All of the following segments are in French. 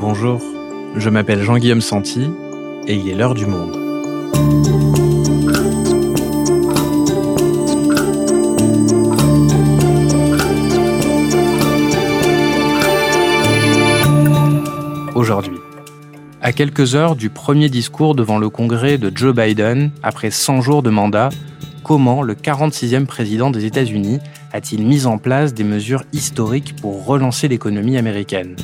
Bonjour, je m'appelle Jean-Guillaume Santi et il est l'heure du monde. Aujourd'hui, à quelques heures du premier discours devant le Congrès de Joe Biden, après 100 jours de mandat, comment le 46e président des États-Unis a-t-il mis en place des mesures historiques pour relancer l'économie américaine?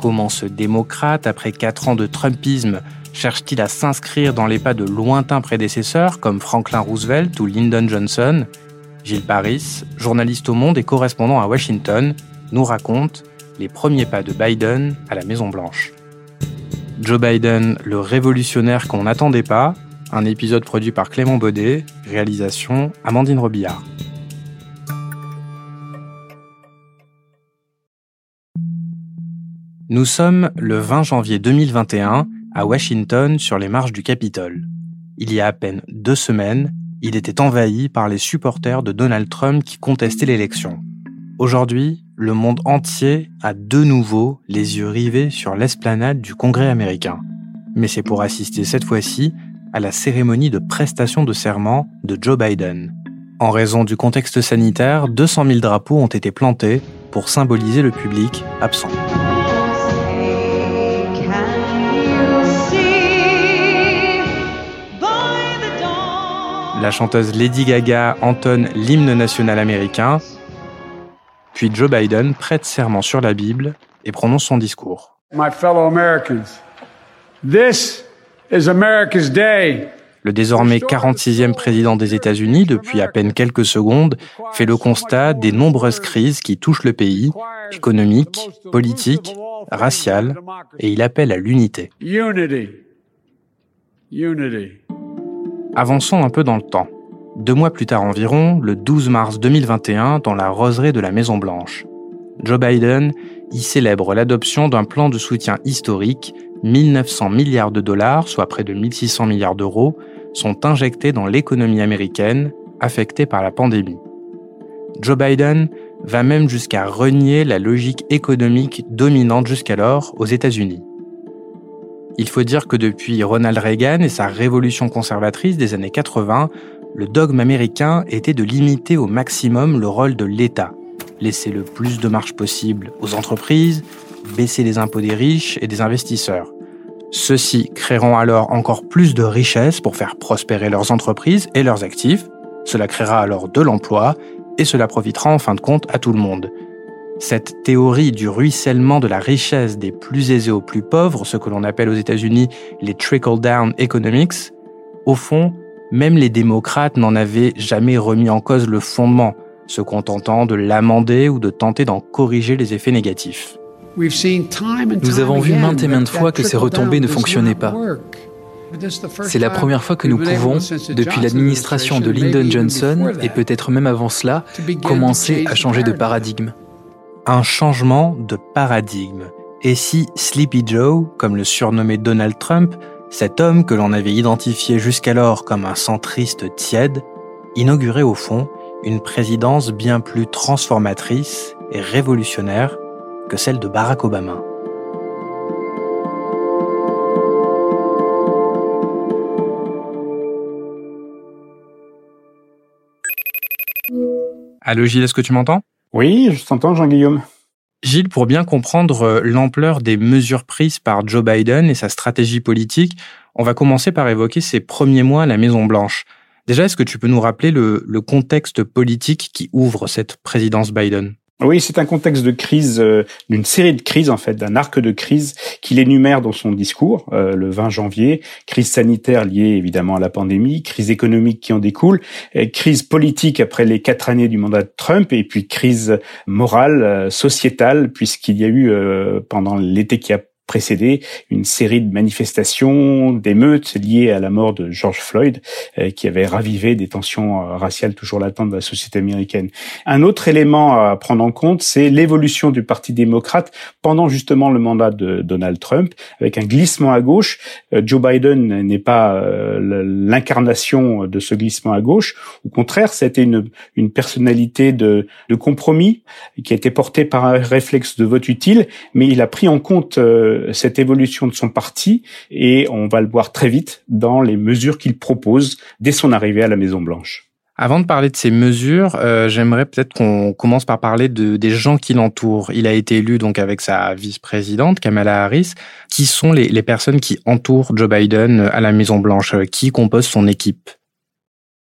Comment ce démocrate, après 4 ans de Trumpisme, cherche-t-il à s'inscrire dans les pas de lointains prédécesseurs comme Franklin Roosevelt ou Lyndon Johnson? Gilles Paris, journaliste au Monde et correspondant à Washington, nous raconte les premiers pas de Biden à la Maison-Blanche. Joe Biden, le révolutionnaire qu'on n'attendait pas, un épisode produit par Clément Baudet, réalisation Amandine Robillard. Nous sommes le 20 janvier 2021 à Washington sur les marches du Capitole. Il y a à peine deux semaines, il était envahi par les supporters de Donald Trump qui contestaient l'élection. Aujourd'hui, le monde entier a de nouveau les yeux rivés sur l'esplanade du Congrès américain. Mais c'est pour assister cette fois-ci à la cérémonie de prestation de serment de Joe Biden. En raison du contexte sanitaire, 200 000 drapeaux ont été plantés pour symboliser le public absent. La chanteuse Lady Gaga entonne l'hymne national américain, puis Joe Biden prête serment sur la Bible et prononce son discours. My fellow Americans, this is America's day. Le désormais 46e président des États-Unis, depuis à peine quelques secondes, fait le constat des nombreuses crises qui touchent le pays, économiques, politiques, raciales, et il appelle à l'unité. Unity. Unity. Avançons un peu dans le temps. Deux mois plus tard environ, le 12 mars 2021, dans la roseraie de la Maison-Blanche, Joe Biden y célèbre l'adoption d'un plan de soutien historique. 1900 milliards de dollars, soit près de 1600 milliards d'euros, sont injectés dans l'économie américaine affectée par la pandémie. Joe Biden va même jusqu'à renier la logique économique dominante jusqu'alors aux États-Unis. Il faut dire que depuis Ronald Reagan et sa révolution conservatrice des années 80, le dogme américain était de limiter au maximum le rôle de l'État, laisser le plus de marge possible aux entreprises, baisser les impôts des riches et des investisseurs. Ceux-ci créeront alors encore plus de richesses pour faire prospérer leurs entreprises et leurs actifs. Cela créera alors de l'emploi et cela profitera en fin de compte à tout le monde. Cette théorie du ruissellement de la richesse des plus aisés aux plus pauvres, ce que l'on appelle aux États-Unis les trickle-down economics, au fond, même les démocrates n'en avaient jamais remis en cause le fondement, se contentant de l'amender ou de tenter d'en corriger les effets négatifs. Nous avons vu maintes et maintes fois que ces retombées ne fonctionnaient pas. C'est la première fois que nous pouvons, depuis l'administration de Lyndon Johnson et peut-être même avant cela, commencer à changer de paradigme un changement de paradigme. Et si Sleepy Joe, comme le surnommait Donald Trump, cet homme que l'on avait identifié jusqu'alors comme un centriste tiède, inaugurait au fond une présidence bien plus transformatrice et révolutionnaire que celle de Barack Obama. Allô Gilles, est-ce que tu m'entends? Oui, je t'entends, Jean-Guillaume. Gilles, pour bien comprendre euh, l'ampleur des mesures prises par Joe Biden et sa stratégie politique, on va commencer par évoquer ses premiers mois à la Maison-Blanche. Déjà, est-ce que tu peux nous rappeler le, le contexte politique qui ouvre cette présidence Biden? Oui, c'est un contexte de crise, euh, d'une série de crises en fait, d'un arc de crise qu'il énumère dans son discours euh, le 20 janvier. Crise sanitaire liée évidemment à la pandémie, crise économique qui en découle, crise politique après les quatre années du mandat de Trump, et puis crise morale, euh, sociétale, puisqu'il y a eu pendant l'été qui a précédé une série de manifestations, d'émeutes liées à la mort de George Floyd, euh, qui avait ravivé des tensions euh, raciales toujours latentes de la société américaine. Un autre élément à prendre en compte, c'est l'évolution du Parti démocrate pendant justement le mandat de Donald Trump, avec un glissement à gauche. Euh, Joe Biden n'est pas l'incarnation de ce glissement à gauche. Au contraire, c'était une, une personnalité de, de compromis qui a été portée par un réflexe de vote utile, mais il a pris en compte cette évolution de son parti et on va le voir très vite dans les mesures qu'il propose dès son arrivée à la Maison Blanche. Avant de parler de ces mesures, euh, j'aimerais peut-être qu'on commence par parler de, des gens qui l'entourent. Il a été élu donc avec sa vice-présidente Kamala Harris. Qui sont les, les personnes qui entourent Joe Biden à la Maison Blanche? Qui compose son équipe?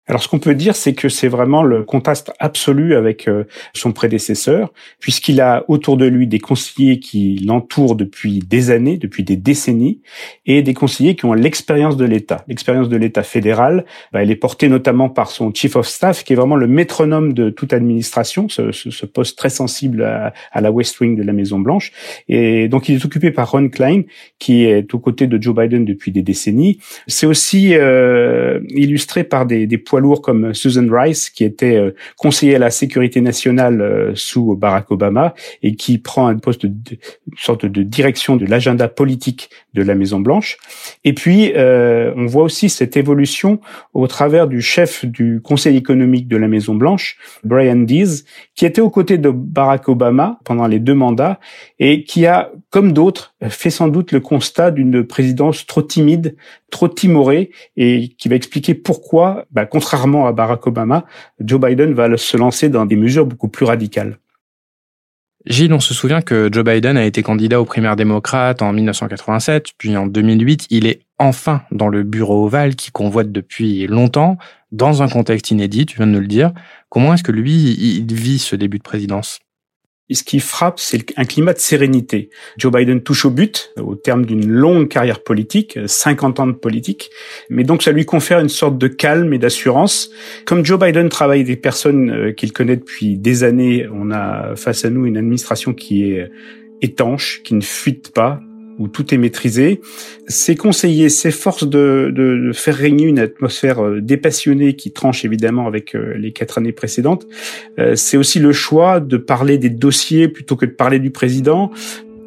Alors ce qu'on peut dire, c'est que c'est vraiment le contraste absolu avec euh, son prédécesseur, puisqu'il a autour de lui des conseillers qui l'entourent depuis des années, depuis des décennies, et des conseillers qui ont l'expérience de l'État. L'expérience de l'État fédéral, bah, elle est portée notamment par son chief of staff, qui est vraiment le métronome de toute administration, ce, ce, poste très sensible à, à, la West Wing de la Maison Blanche. Et donc il est occupé par Ron Klein, qui est aux côtés de Joe Biden depuis des décennies. C'est aussi euh, illustré par des, des lourds comme Susan Rice, qui était euh, conseiller à la sécurité nationale euh, sous Barack Obama et qui prend un poste de, une sorte de direction de l'agenda politique de la Maison Blanche. Et puis, euh, on voit aussi cette évolution au travers du chef du Conseil économique de la Maison Blanche, Brian Dees, qui était aux côtés de Barack Obama pendant les deux mandats et qui a, comme d'autres, fait sans doute le constat d'une présidence trop timide, trop timorée et qui va expliquer pourquoi, bah, à Barack Obama, Joe Biden va se lancer dans des mesures beaucoup plus radicales. Gilles, on se souvient que Joe Biden a été candidat aux primaires démocrates en 1987, puis en 2008, il est enfin dans le bureau ovale qui convoite depuis longtemps, dans un contexte inédit, tu viens de nous le dire. Comment est-ce que lui, il vit ce début de présidence? Ce qui frappe, c'est un climat de sérénité. Joe Biden touche au but au terme d'une longue carrière politique, 50 ans de politique, mais donc ça lui confère une sorte de calme et d'assurance. Comme Joe Biden travaille avec des personnes euh, qu'il connaît depuis des années, on a face à nous une administration qui est étanche, qui ne fuite pas, où tout est maîtrisé. Ces conseillers s'efforcent de, de, faire régner une atmosphère euh, dépassionnée qui tranche évidemment avec euh, les quatre années précédentes. Euh, c'est aussi le choix de parler des dossiers plutôt que de parler du président,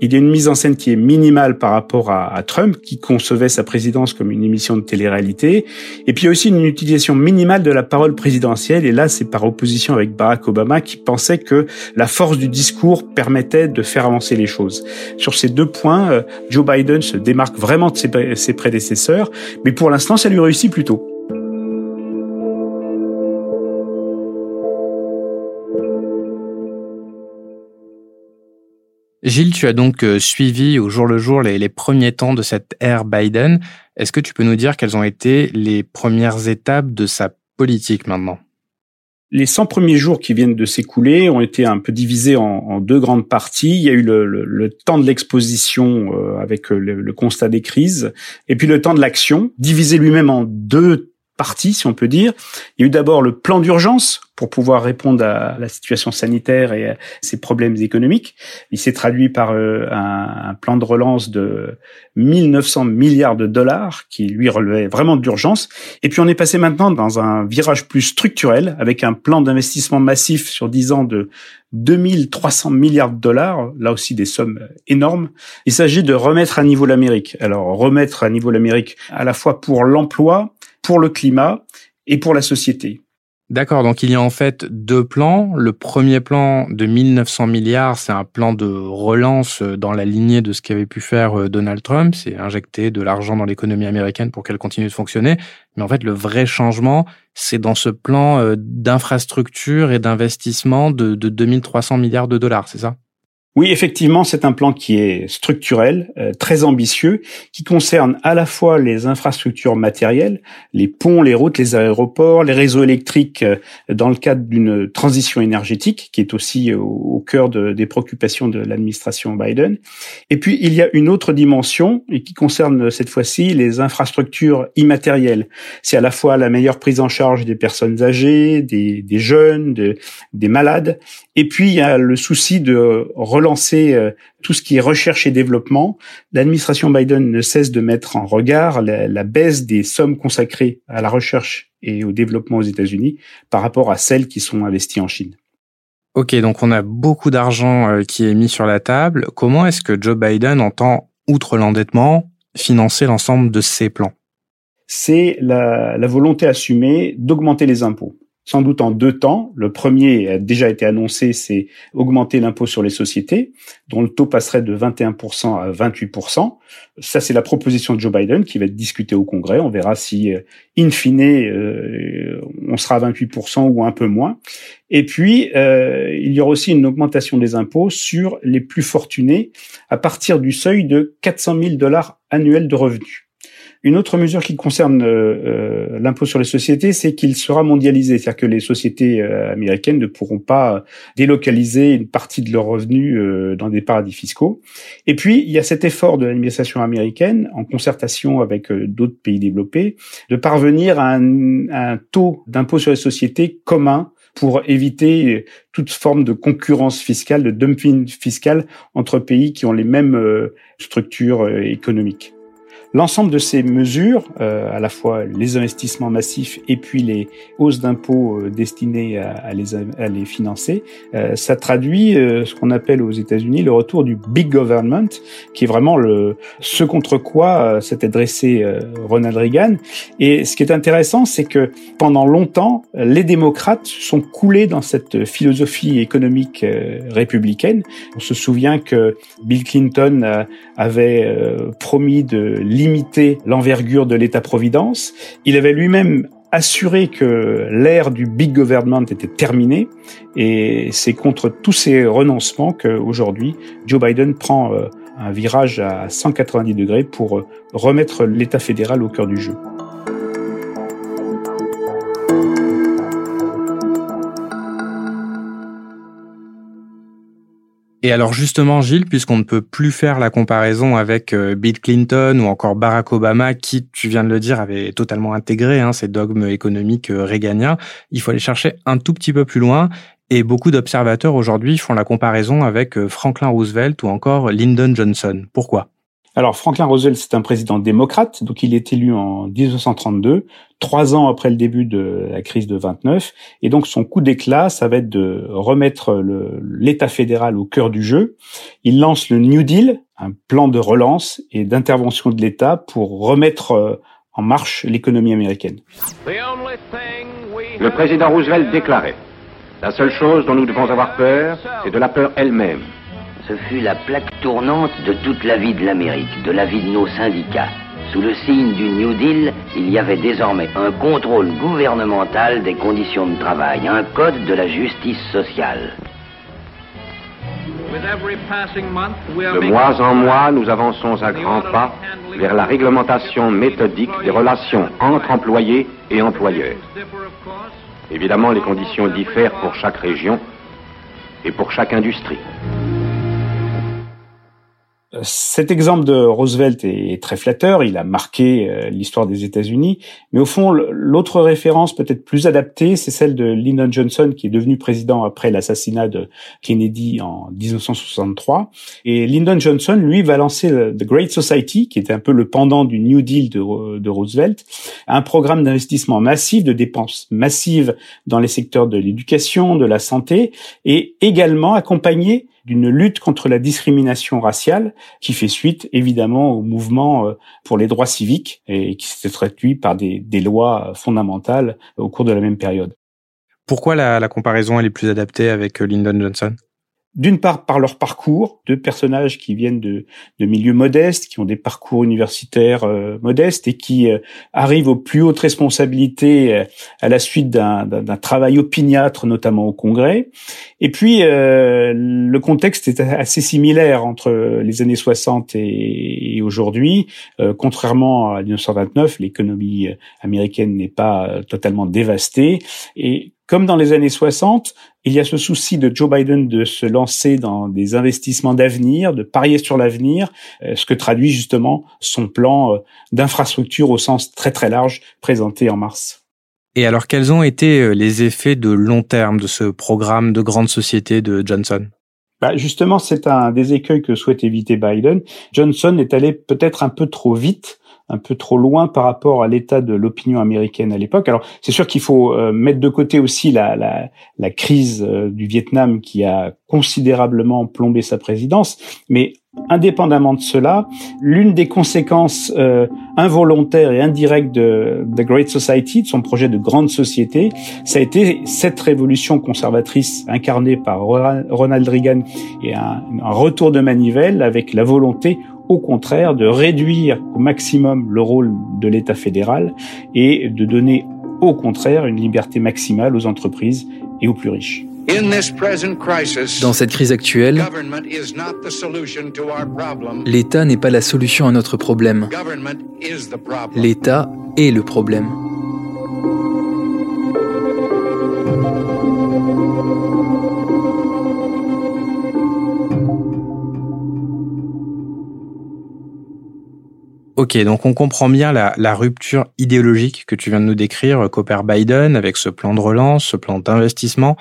il y a une mise en scène qui est minimale par rapport à, Trump, qui concevait sa présidence comme une émission de télé-réalité. Et puis il y a aussi une utilisation minimale de la parole présidentielle. Et là, c'est par opposition avec Barack Obama, qui pensait que la force du discours permettait de faire avancer les choses. Sur ces deux points, euh, Joe Biden se démarque vraiment de ses, ses prédécesseurs. Mais pour l'instant, ça lui réussit plutôt. Gilles, tu as donc euh, suivi au jour le jour les, premiers temps de cette ère Biden. Est-ce que tu peux nous dire quelles ont été les premières étapes de sa politique maintenant? Les 100 premiers jours qui viennent de s'écouler ont été un peu divisés en, deux grandes parties. Il y a eu le, temps de l'exposition euh, avec le, le, constat des crises, et puis le temps de l'action, divisé lui-même en deux partie, si on peut dire. Il y a eu d'abord le plan d'urgence pour pouvoir répondre à la situation sanitaire et à ses problèmes économiques. Il s'est traduit par euh, un, plan de relance de 1900 milliards de dollars qui lui relevait vraiment d'urgence. Et puis on est passé maintenant dans un virage plus structurel avec un plan d'investissement massif sur 10 ans de 2300 milliards de dollars, là aussi des sommes énormes. Il s'agit de remettre à niveau l'Amérique. Alors remettre à niveau l'Amérique à la fois pour l'emploi, pour le climat et pour la société. D'accord, donc il y a en fait deux plans. Le premier plan de 1900 milliards, c'est un plan de relance dans la lignée de ce qu'avait pu faire euh, Donald Trump, c'est injecter de l'argent dans l'économie américaine pour qu'elle continue de fonctionner. Mais en fait, le vrai changement, c'est dans ce plan euh, d'infrastructure et d'investissement de, de 2300 milliards de dollars, c'est ça? Oui, effectivement, c'est un plan qui est structurel, euh, très ambitieux, qui concerne à la fois les infrastructures matérielles, les ponts, les routes, les aéroports, les réseaux électriques, euh, dans le cadre d'une transition énergétique, qui est aussi au, cœur des préoccupations de l'administration Biden. Et puis, il y a une autre dimension, et qui concerne cette fois-ci les infrastructures immatérielles. C'est à la fois la meilleure prise en charge des personnes âgées, des, jeunes, des malades, et puis il y a le souci de relancer euh, tout ce qui est recherche et développement. L'administration Biden ne cesse de mettre en regard la, baisse des sommes consacrées à la recherche et au développement aux États-Unis par rapport à celles qui sont investies en Chine. Ok, donc on a beaucoup d'argent euh, qui est mis sur la table. Comment est-ce que Joe Biden entend, outre l'endettement, financer l'ensemble de ses plans? C'est la volonté assumée d'augmenter les impôts sans doute en deux temps. Le premier a déjà été annoncé, c'est augmenter l'impôt sur les sociétés, dont le taux passerait de 21% à 28%. Ça, c'est la proposition de Joe Biden qui va être discutée au Congrès. On verra si, euh, in fine, euh, on sera à 28% ou un peu moins. Et puis, euh, il y aura aussi une augmentation des impôts sur les plus fortunés à partir du seuil de 400 000 dollars annuels de revenus. Une autre mesure qui concerne euh, euh, l'impôt sur les sociétés, c'est qu'il sera mondialisé, c'est-à-dire que les sociétés euh, américaines ne pourront pas délocaliser une partie de leurs revenus dans des paradis fiscaux. Et puis, il y a cet effort de l'administration américaine, en concertation avec d'autres pays développés, de parvenir à un, un taux d'impôt sur les sociétés commun pour éviter toute forme de concurrence fiscale, de dumping fiscal entre pays qui ont les mêmes structures économiques. L'ensemble de ces mesures, euh, à la fois les investissements massifs et puis les hausses d'impôts euh, destinées à, les, à, les, financer, euh, ça traduit ce qu'on appelle aux États-Unis le retour du big government, qui est vraiment le ce contre quoi s'était dressé Ronald Reagan. Et ce qui est intéressant, c'est que pendant longtemps, les démocrates sont coulés dans cette philosophie économique républicaine. On se souvient que Bill Clinton avait promis de limiter l'envergure de l'État-providence. Il avait lui-même assuré que l'ère du big government était terminée et c'est contre tous ces renoncements qu'aujourd'hui Joe Biden prend euh, un virage à 190 degrés pour euh, remettre l'État fédéral au cœur du jeu. Et alors justement, Gilles, puisqu'on ne peut plus faire la comparaison avec euh, Bill Clinton ou encore Barack Obama, qui, tu viens de le dire, avait totalement intégré hein, ces dogmes économiques euh, réganiens, il faut aller chercher un tout petit peu plus loin. Et beaucoup d'observateurs aujourd'hui font la comparaison avec euh, Franklin Roosevelt ou encore Lyndon Johnson. Pourquoi? Alors Franklin Roosevelt, c'est un président démocrate, donc il est élu en 1932, trois ans après le début de la crise de 29, et donc son coup d'éclat, ça va être de remettre l'État fédéral au cœur du jeu. Il lance le New Deal, un plan de relance et d'intervention de l'État pour remettre euh, en marche l'économie américaine. Le président Roosevelt déclarait La seule chose dont nous devons avoir peur, c'est de la peur elle-même. Ce fut la plaque tournante de toute la vie de l'Amérique, de la vie de nos syndicats. Sous le signe du New Deal, il y avait désormais un contrôle gouvernemental des conditions de travail, un code de la justice sociale. De mois en mois, nous avançons à grands pas vers la réglementation méthodique des relations entre employés et employeurs. Évidemment, les conditions diffèrent pour chaque région et pour chaque industrie. Cet exemple de Roosevelt est très flatteur, il a marqué euh, l'histoire des États-Unis, mais au fond, l'autre référence peut-être plus adaptée, c'est celle de Lyndon Johnson, qui est devenu président après l'assassinat de Kennedy en 1963. Et Lyndon Johnson, lui, va lancer The Great Society, qui était un peu le pendant du New Deal de, de Roosevelt, un programme d'investissement massif, de dépenses massives dans les secteurs de l'éducation, de la santé, et également accompagné d'une lutte contre la discrimination raciale qui fait suite évidemment au mouvement euh, pour les droits civiques et qui s'est traduit par des, lois fondamentales au cours de la même période. Pourquoi la, la comparaison elle est plus adaptée avec euh, Lyndon Johnson? D'une part par leur parcours, deux personnages qui viennent de, de milieux modestes, qui ont des parcours universitaires euh, modestes et qui euh, arrivent aux plus hautes responsabilités euh, à la suite d'un travail opiniâtre, notamment au Congrès. Et puis le contexte est assez similaire entre les années 60 et, et aujourd'hui. contrairement à 1929, l'économie américaine n'est pas totalement dévastée et comme dans les années 60, il y a ce souci de Joe Biden de se lancer dans des investissements d'avenir, de parier sur l'avenir, euh, ce que traduit justement son plan euh, d'infrastructure au sens très très large présenté en mars. Et alors, quels ont été euh, les effets de long terme de ce programme de grande société de Johnson? Bah justement, c'est un des écueils que souhaite éviter Biden. Johnson est allé peut-être un peu trop vite un peu trop loin par rapport à l'état de l'opinion américaine à l'époque. Alors c'est sûr qu'il faut euh, mettre de côté aussi la, la, crise euh, du Vietnam qui a considérablement plombé sa présidence, mais Indépendamment de cela, l'une des conséquences euh, involontaires et indirectes de The Great Society, de son projet de grande société, ça a été cette révolution conservatrice incarnée par Ronald Reagan et un, un retour de manivelle avec la volonté au contraire de réduire au maximum le rôle de l'État fédéral et de donner au contraire une liberté maximale aux entreprises et aux plus riches. Dans cette crise actuelle, l'État n'est pas la solution à notre problème. L'État est le problème. Ok, donc on comprend bien la, rupture idéologique que tu viens de nous décrire, qu'opère Biden avec ce plan de relance, ce plan d'investissement.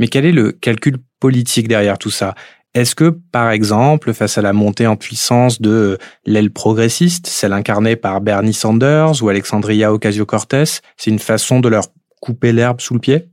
Mais quel est le calcul politique derrière tout ça? Est-ce que, par exemple, face à la montée en puissance de l'aile progressiste, celle incarnée par Bernie Sanders ou Alexandria Ocasio-Cortez, c'est une façon de leur couper l'herbe sous le pied?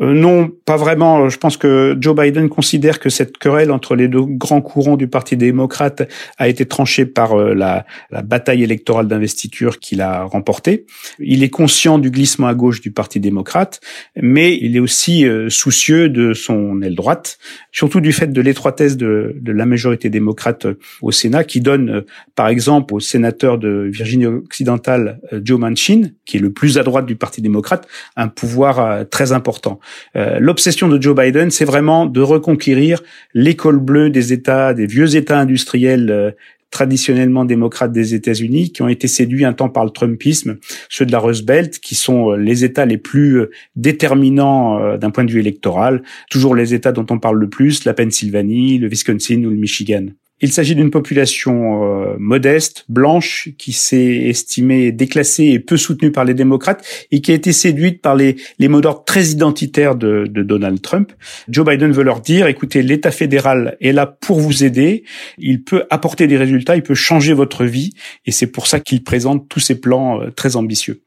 Euh, non, pas vraiment. Je pense que Joe Biden considère que cette querelle entre les deux grands courants du Parti démocrate a été tranchée par euh, la, bataille électorale d'investiture qu'il a remportée. Il est conscient du glissement à gauche du Parti démocrate, mais il est aussi euh, soucieux de son aile droite, surtout du fait de l'étroitesse de, la majorité démocrate au Sénat, qui donne, par exemple, au sénateur de Virginie occidentale, Joe Manchin, qui est le plus à droite du Parti démocrate, un pouvoir très important. Euh, l'obsession de Joe Biden, c'est vraiment de reconquérir l'école bleue des États, des vieux États industriels euh, traditionnellement démocrates des États-Unis, qui ont été séduits un temps par le Trumpisme, ceux de la Rust Belt, qui sont euh, les États les plus déterminants d'un point de vue électoral, toujours les États dont on parle le plus, la Pennsylvanie, le Wisconsin ou le Michigan. Il s'agit d'une population euh, modeste, blanche, qui s'est estimée déclassée et peu soutenue par les démocrates et qui a été séduite par les, les mots d'ordre très identitaires de, de, Donald Trump. Joe Biden veut leur dire, écoutez, l'État fédéral est là pour vous aider, il peut apporter des résultats, il peut changer votre vie et c'est pour ça qu'il présente tous ces plans euh, très ambitieux.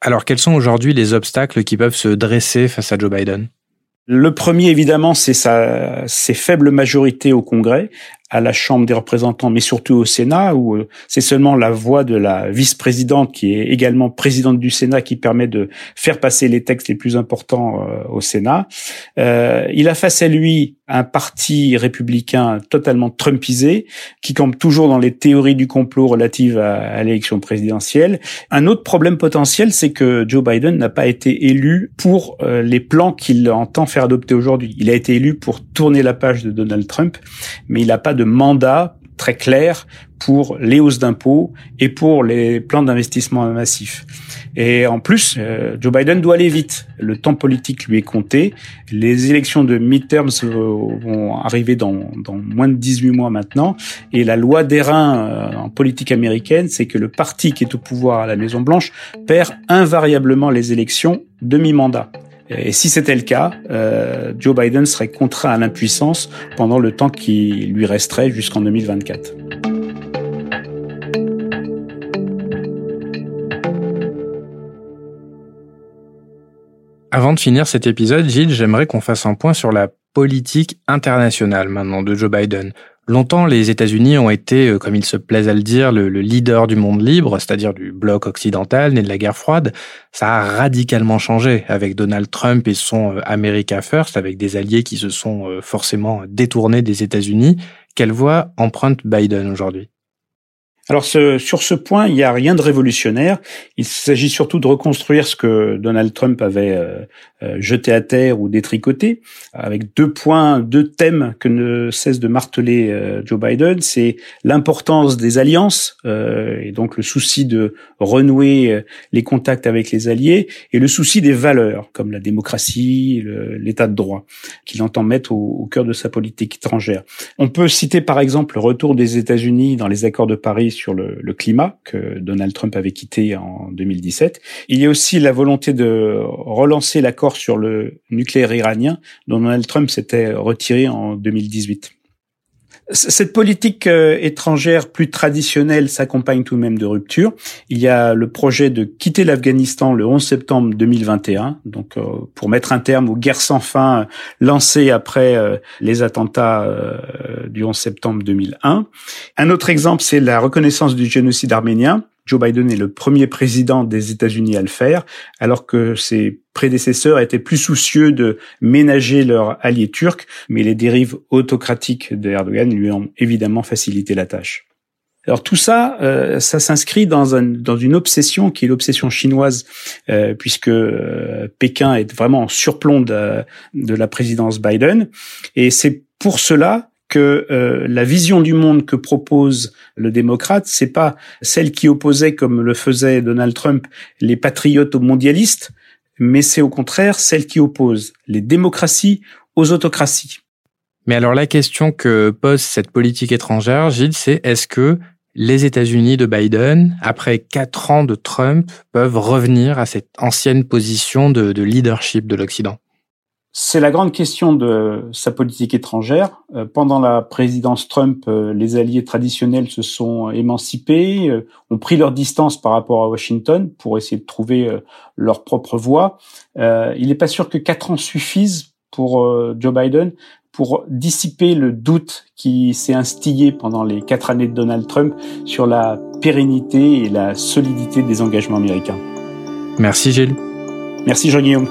Alors quels sont aujourd'hui les obstacles qui peuvent se dresser face à Joe Biden? Le premier, évidemment, c'est sa, ses faibles majorités au Congrès, à la Chambre des représentants, mais surtout au Sénat, où euh, c'est seulement la voix de la vice-présidente, qui est également présidente du Sénat, qui permet de faire passer les textes les plus importants euh, au Sénat. Euh, il a face à lui un parti républicain totalement trumpisé, qui campe toujours dans les théories du complot relatives à, l'élection présidentielle. Un autre problème potentiel, c'est que Joe Biden n'a pas été élu pour les plans qu'il entend faire adopter aujourd'hui. Il a été élu pour tourner la page de Donald Trump, mais il n'a pas mandat très clair pour les hausses d'impôts et pour les plans d'investissement massifs. Et en plus, euh, Joe Biden doit aller vite. Le temps politique lui est compté. Les élections de midterms vont arriver dans, dans moins de 18 mois maintenant. Et la loi d'airain euh, en politique américaine, c'est que le parti qui est au pouvoir à la Maison Blanche perd invariablement les élections demi-mandat. Et si c'était le cas, euh, Joe Biden serait contraint à l'impuissance pendant le temps qui lui resterait jusqu'en 2024. Avant de finir cet épisode, Gilles, j'aimerais qu'on fasse un point sur la politique internationale maintenant de Joe Biden. Longtemps, les États-Unis ont été, euh, comme il se plaise à le dire, le, leader du monde libre, c'est-à-dire du bloc occidental né de la guerre froide. Ça a radicalement changé avec Donald Trump et son euh, America First, avec des alliés qui se sont euh, forcément détournés des États-Unis. Quelle voie emprunte Biden aujourd'hui? Alors sur ce point, il n'y a rien de révolutionnaire. Il s'agit surtout de reconstruire ce que Donald Trump avait euh, euh, jeté à terre ou détricoté, avec deux points, deux thèmes que ne cesse de marteler euh, Joe Biden. C'est l'importance des alliances et donc le souci de renouer les contacts avec les alliés et le souci des valeurs comme la démocratie, l'état de droit, qu'il entend mettre au, au cœur de sa politique étrangère. On peut citer par exemple le retour des États-Unis dans les accords de Paris sur le, climat que Donald Trump avait quitté en 2017. Il y a aussi la volonté de relancer l'accord sur le nucléaire iranien dont Donald Trump s'était retiré en 2018. Cette politique euh, étrangère plus traditionnelle s'accompagne tout de même de ruptures. Il y a le projet de quitter l'Afghanistan le 11 septembre 2021, donc euh, pour mettre un terme aux guerres sans fin euh, lancées après les attentats du 11 septembre 2001. Un autre exemple, c'est la reconnaissance du génocide arménien. Joe Biden est le premier président des États-Unis à le faire, alors que ses prédécesseurs étaient plus soucieux de ménager leur allié turc, mais les dérives autocratiques d'Erdogan lui ont évidemment facilité la tâche. Alors tout ça, euh, ça s'inscrit dans, un, dans une obsession qui est l'obsession chinoise, euh, puisque euh, Pékin est vraiment en surplomb de la présidence Biden, et c'est pour cela que euh, la vision du monde que propose le démocrate, c'est pas celle qui opposait, comme le faisait Donald Trump, les patriotes aux mondialistes, mais c'est au contraire celle qui oppose les démocraties aux autocraties. Mais alors la question que pose cette politique étrangère, Gilles, c'est est-ce que les États-Unis de Biden, après quatre ans de Trump, peuvent revenir à cette ancienne position de leadership de l'Occident? C'est la grande question de sa politique étrangère. Euh, pendant la présidence Trump, euh, les alliés traditionnels se sont émancipés, euh, ont pris leur distance par rapport à Washington pour essayer de trouver leur propre voie. il n'est pas sûr que quatre ans suffisent pour Joe Biden pour dissiper le doute qui s'est instillé pendant les quatre années de Donald Trump sur la pérennité et la solidité des engagements américains. Merci Gilles. Merci Jean-Guillaume.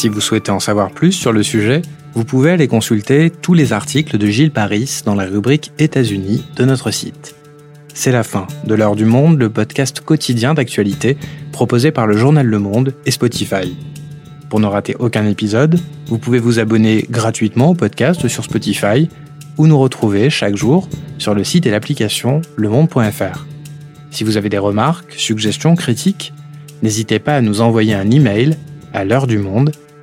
Si vous souhaitez en savoir plus sur le sujet, vous pouvez aller consulter tous les articles de Gilles Paris dans la rubrique États-Unis de notre site. C'est la fin de l'heure du monde, le podcast quotidien d'actualité proposé par le journal Le Monde et Spotify. Pour ne rater aucun épisode, vous pouvez vous abonner gratuitement au podcast sur Spotify ou nous retrouver chaque jour sur le site et l'application lemonde.fr. Si vous avez des remarques, suggestions, critiques, n'hésitez pas à nous envoyer un email à l'heure du monde